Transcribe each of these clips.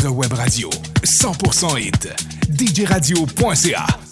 votre web radio. 100% hit. djradio.ca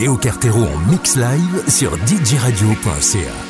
Léo Cartero en mix live sur djradio.ca.